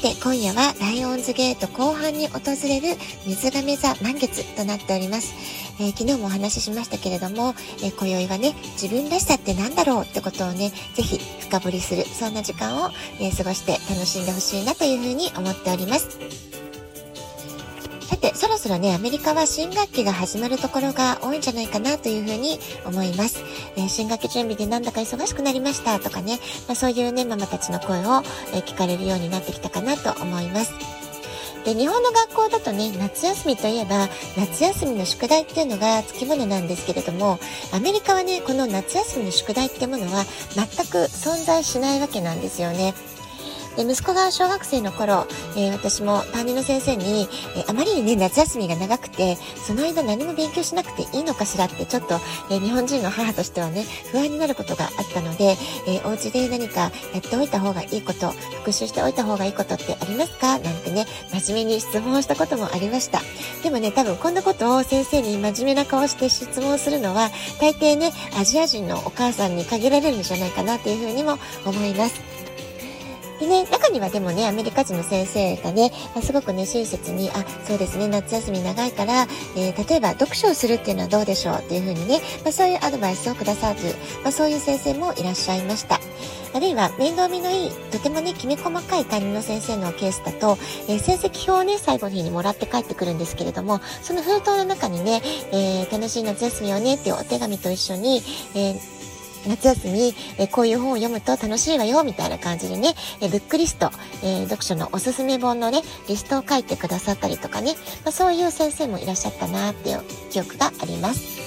て、今夜はライオンズゲート後半に訪れる水亀座満月となっております。えー、昨日もお話ししましたけれども、えー、今宵はね、自分らしさって何だろうってことをね、ぜひ深掘りする、そんな時間を、えー、過ごして楽しんでほしいなというふうに思っております。そろそろね、アメリカは新学期が始まるところが多いんじゃないかなというふうに思います。えー、新学期準備でなんだか忙しくなりましたとかね、まあ、そういうね、ママたちの声を、え、聞かれるようになってきたかなと思います。で、日本の学校だとね、夏休みといえば、夏休みの宿題っていうのが付き物なんですけれども、アメリカはね、この夏休みの宿題ってものは全く存在しないわけなんですよね。で息子が小学生の頃、えー、私も担任の先生に、えー、あまりにね、夏休みが長くて、その間何も勉強しなくていいのかしらって、ちょっと、えー、日本人の母としてはね、不安になることがあったので、えお家で何かやっておいた方がいいこと、復習しておいた方がいいことってありますか？なんてね、真面目に質問をしたこともありました。でもね、多分こんなことを先生に真面目な顔して質問するのは、大抵ね、アジア人のお母さんに限られるんじゃないかなというふうにも思います。でね、中にはでもね、アメリカ人の先生がね、すごくね、親切に、あ、そうですね、夏休み長いから、えー、例えば読書をするっていうのはどうでしょうっていうふうにね、まあ、そういうアドバイスをくださる、まあ、そういう先生もいらっしゃいました。あるいは面倒見のいい、とてもね、きめ細かい担任の先生のケースだと、えー、成績表をね、最後の日にもらって帰ってくるんですけれども、その封筒の中にね、えー、楽しい夏休みをねっていうお手紙と一緒に、えー夏休み、えこういう本を読むと楽しいわよ、みたいな感じでね、えブックリスト、え読書のおすすめ本のね、リストを書いてくださったりとかね、まあ、そういう先生もいらっしゃったなっていう記憶があります。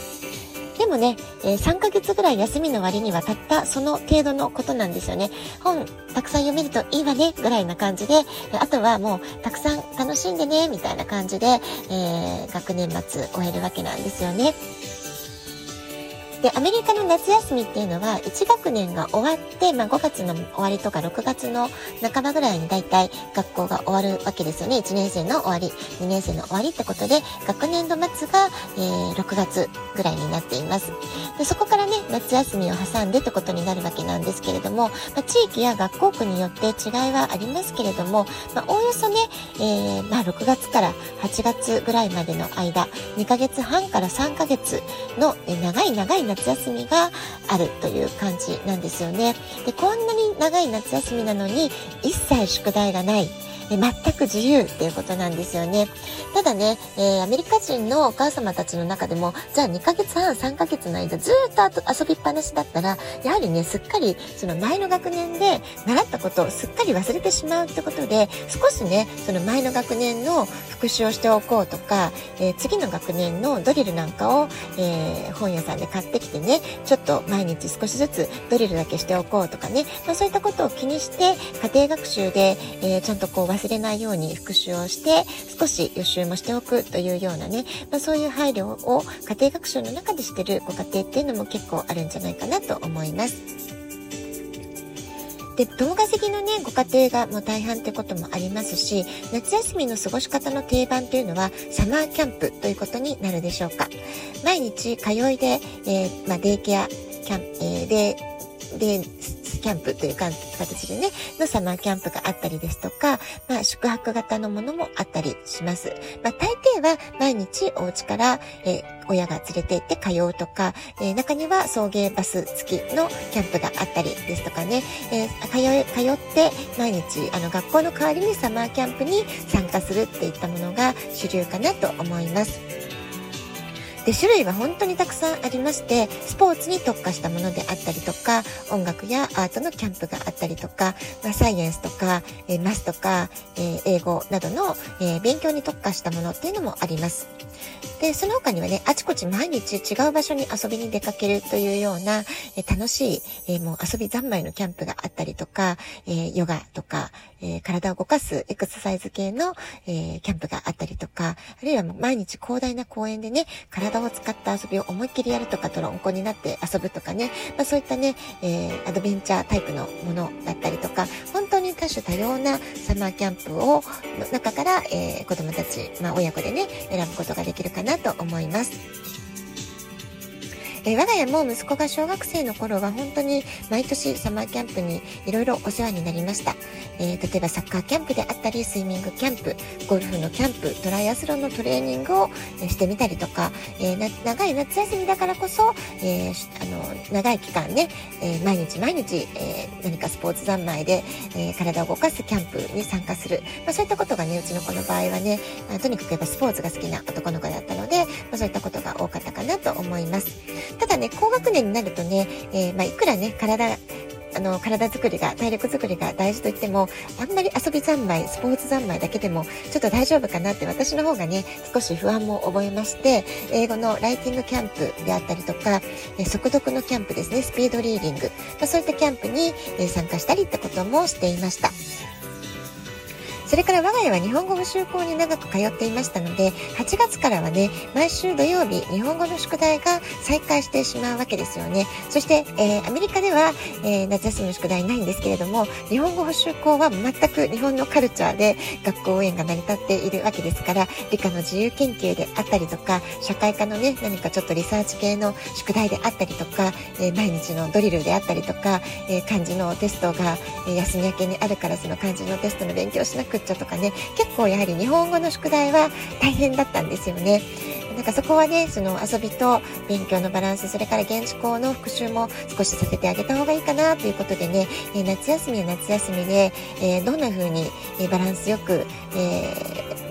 でもね、え、3ヶ月ぐらい休みの割にはたったその程度のことなんですよね。本たくさん読めるといいわね、ぐらいな感じで、あとはもうたくさん楽しんでね、みたいな感じで、えー、学年末終えるわけなんですよね。で、アメリカの夏休みっていうのは、1学年が終わって、まあ、5月の終わりとか6月の半ばぐらいに大体学校が終わるわけですよね。1年生の終わり、2年生の終わりってことで、学年度末が、えー、6月ぐらいになっています。で、そこからね、夏休みを挟んでってことになるわけなんですけれども、まあ、地域や学校区によって違いはありますけれども、まあ、おおよそね、えー、まあ、6月から8月ぐらいまでの間、2ヶ月半から3ヶ月の、え長い長い夏休みがあるという感じなんですよね。で、こんなに長い夏休みなのに一切宿題がない。え全く自由っていうことなんですよね。ただね、えー、アメリカ人のお母様たちの中でも、じゃあ2ヶ月半、3ヶ月の間ずっと遊びっぱなしだったら、やはりね、すっかりその前の学年で習ったことをすっかり忘れてしまうってことで、少しね、その前の学年の復習をしておこうとか、えー、次の学年のドリルなんかを、えー、本屋さんで買ってきてね、ちょっと毎日少しずつドリルだけしておこうとかね、まあ、そういったことを気にして、家庭学習で、えちゃんとこう忘れないように復習をして少し予習もしておくというようなね、まあ、そういう配慮を家庭学習の中でしてるご家庭っていうのも結構あるんじゃないかなと思います。で、動画席のね、ご家庭がもう大半ってこともありますし、夏休みの過ごし方の定番というのは、サマーキャンプということになるでしょうか。毎日通いで、えー、まあ、デイケアキャン、えー、で、で、キャンプという形でね、のサマーキャンプがあったりですとか、まあ、宿泊型のものもあったりします。まあ、大抵は毎日お家から、えー、親が連れて行って通うとか、えー、中には送迎バス付きのキャンプがあったりですとかね、えー、通通って毎日あの学校の代わりにサマーキャンプに参加するっていったものが主流かなと思います。で、種類は本当にたくさんありまして、スポーツに特化したものであったりとか、音楽やアートのキャンプがあったりとか、まあ、サイエンスとか、えー、マスとか、えー、英語などの、えー、勉強に特化したものっていうのもあります。で、その他にはね、あちこち毎日違う場所に遊びに出かけるというような、え楽しい、えもう遊び三昧のキャンプがあったりとか、えヨガとか、え体を動かすエクササイズ系の、えキャンプがあったりとか、あるいはもう毎日広大な公園でね、体を使った遊びを思いっきりやるとか、トロンコになって遊ぶとかね、まあ、そういったね、えー、アドベンチャータイプのものだったりとか、本当に多種多様なサマーキャンプを、の中から、えー、子供たち、まあ、親子でね、選ぶことができるかなと思います。え我が家も息子が小学生の頃は本当に毎年サマーキャンプにいろいろお世話になりました、えー、例えばサッカーキャンプであったりスイミングキャンプゴルフのキャンプトライアスロンのトレーニングをしてみたりとか、えー、長い夏休みだからこそ、えー、あの長い期間ね、え毎日毎日、え何かスポーツ三昧で、え体を動かすキャンプに参加する、まあ、そういったことがねうちの子の場合はね、あ、とにかくやっぱスポーツが好きな男の子だったので、まあ、そういったことが多かったかなと思います。ただね、高学年になるとね、えー、まあ、いくらね、体、あの、体作りが、体力作りが大事と言っても、あんまり遊び三昧、スポーツ三昧だけでも、ちょっと大丈夫かなって私の方がね、少し不安も覚えまして、英語のライティングキャンプであったりとか、え速読のキャンプですね、スピードリーディング、まあ、そういったキャンプに、え参加したりってこともしていました。それから我が家は日本語補習校に長く通っていましたので、8月からはね、毎週土曜日、日本語の宿題が再開してしまうわけですよね。そして、えー、アメリカでは、えー、夏休みの宿題ないんですけれども、日本語補習校は全く日本のカルチャーで学校応援が成り立っているわけですから、理科の自由研究であったりとか、社会科のね、何かちょっとリサーチ系の宿題であったりとか、えー、毎日のドリルであったりとか、え漢字のテストが、え休み明けにあるからその漢字のテストの勉強しなくっちゃとかね結構やはり日本語の宿題は大変だったんですよね。なんかそこはね、その遊びと勉強のバランス、それから現地校の復習も少しさせてあげた方がいいかなということでね、え夏休みは夏休みで、えどんな風に、えバランスよく、え、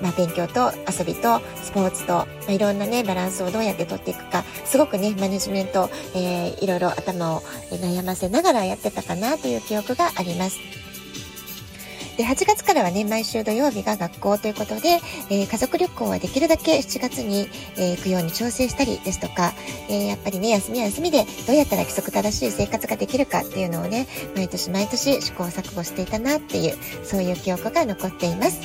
まあ、勉強と遊びとスポーツと、まあ、いろんなね、バランスをどうやって取っていくか、すごくね、マネジメント、えー、いろいろ頭を悩ませながらやってたかなという記憶があります。で、8月からはね、毎週土曜日が学校ということで、えー、家族旅行はできるだけ7月に、えー、行くように調整したりですとか、えー、やっぱりね、休みは休みでどうやったら規則正しい生活ができるかっていうのをね、毎年毎年試行錯誤していたなっていう、そういう記憶が残っています。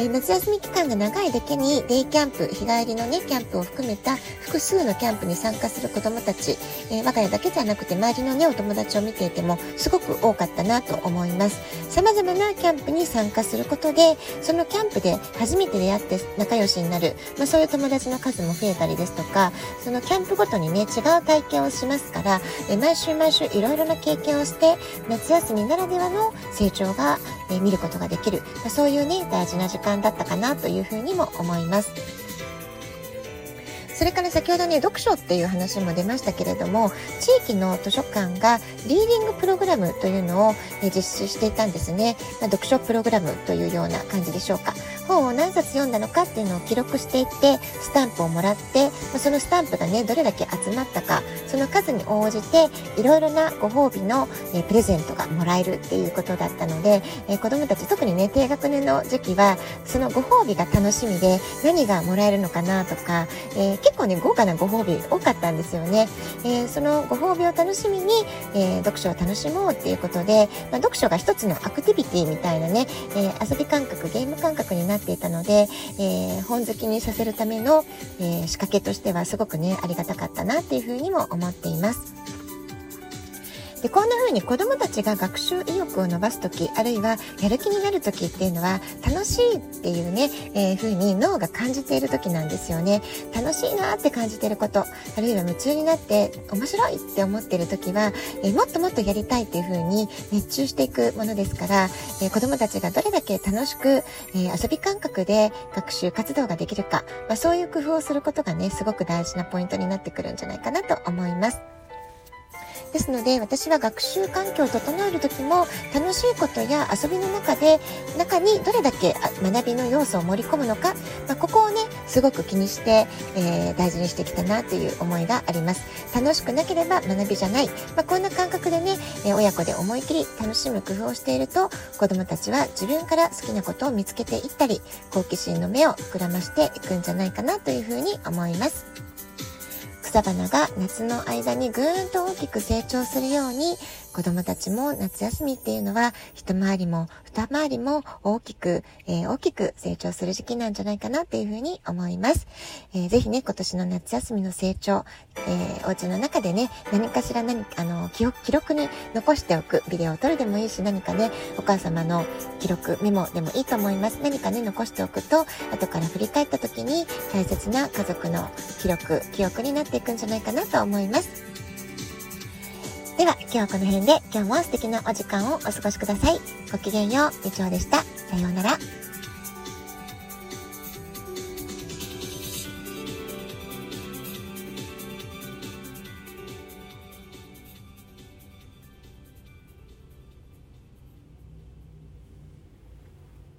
え、夏休み期間が長いだけにデイキャンプ、日帰りのね、キャンプを含めた複数のキャンプに参加する子供たち、えー、我が家だけじゃなくて周りのね、お友達を見ていてもすごく多かったなと思います。様々なキャンプに参加することで、そのキャンプで初めて出会って仲良しになる、まあ、そういう友達の数も増えたりですとか、そのキャンプごとにね、違う体験をしますから、えー、毎週毎週いろいろな経験をして、夏休みならではの成長が、えー、見ることができる、まあ、そういうね、大事な時間間だったかなというふうにも思います。それから先ほどね、読書っていう話も出ましたけれども、地域の図書館がリーディングプログラムというのを実施していたんですね。まあ、読書プログラムというような感じでしょうか。本を何冊読んだのかっていうのを記録していって、スタンプをもらって、ま、そのスタンプがね、どれだけ集まったか、その数に応じて、いろいろなご褒美の、えプレゼントがもらえるっていうことだったので、え子供たち、特にね、低学年の時期は、そのご褒美が楽しみで、何がもらえるのかなとか、えー結構ね豪華なご褒美多かったんですよね、えー、そのご褒美を楽しみに、えー、読書を楽しもうっていうことで、まあ、読書が一つのアクティビティみたいなね、えー、遊び感覚ゲーム感覚になっていたので、え本好きにさせるための、え仕掛けとしてはすごくねありがたかったなっていうふうにも思っています。でこんな風に子どもたちが学習意欲を伸ばす時あるいはやる気になる時っていうのは楽しいっていうね、えー、風に脳が感じている時なんですよね楽しいなって感じてることあるいは夢中になって面白いって思ってる時は、えー、もっともっとやりたいっていう風に熱中していくものですから、えー、子どもたちがどれだけ楽しく、え、遊び感覚で学習活動ができるか、まあ、そういう工夫をすることがねすごく大事なポイントになってくるんじゃないかなと思います。ですので私は学習環境を整える時も楽しいことや遊びの中で中にどれだけ学びの要素を盛り込むのか、まあ、ここをねすごく気にして、えー、大事にしてきたなという思いがあります楽しくなければ学びじゃない、まあ、こんな感覚でね、え、親子で思い切り楽しむ工夫をしていると子どもたちは自分から好きなことを見つけていったり好奇心の目を膨らましていくんじゃないかなというふうに思います。草花が夏の間にぐーんと大きく成長するように子供たちも夏休みっていうのは一回りも二回りも大きく、えー、大きく成長する時期なんじゃないかなっていうふうに思います。えー、ぜひね、今年の夏休みの成長、えー、お家の中でね、何かしら何あの記記録に残しておく、ビデオを撮るでもいいし、何かね、お母様の記録、メモでもいいと思います。何かね、残しておくと、後から振り返った時に大切な家族の記録、記憶になっていくんじゃないかなと思います。では、今日はこの辺で、今日も素敵なお時間をお過ごしください。ごきげんよう、みちおでした。さようなら。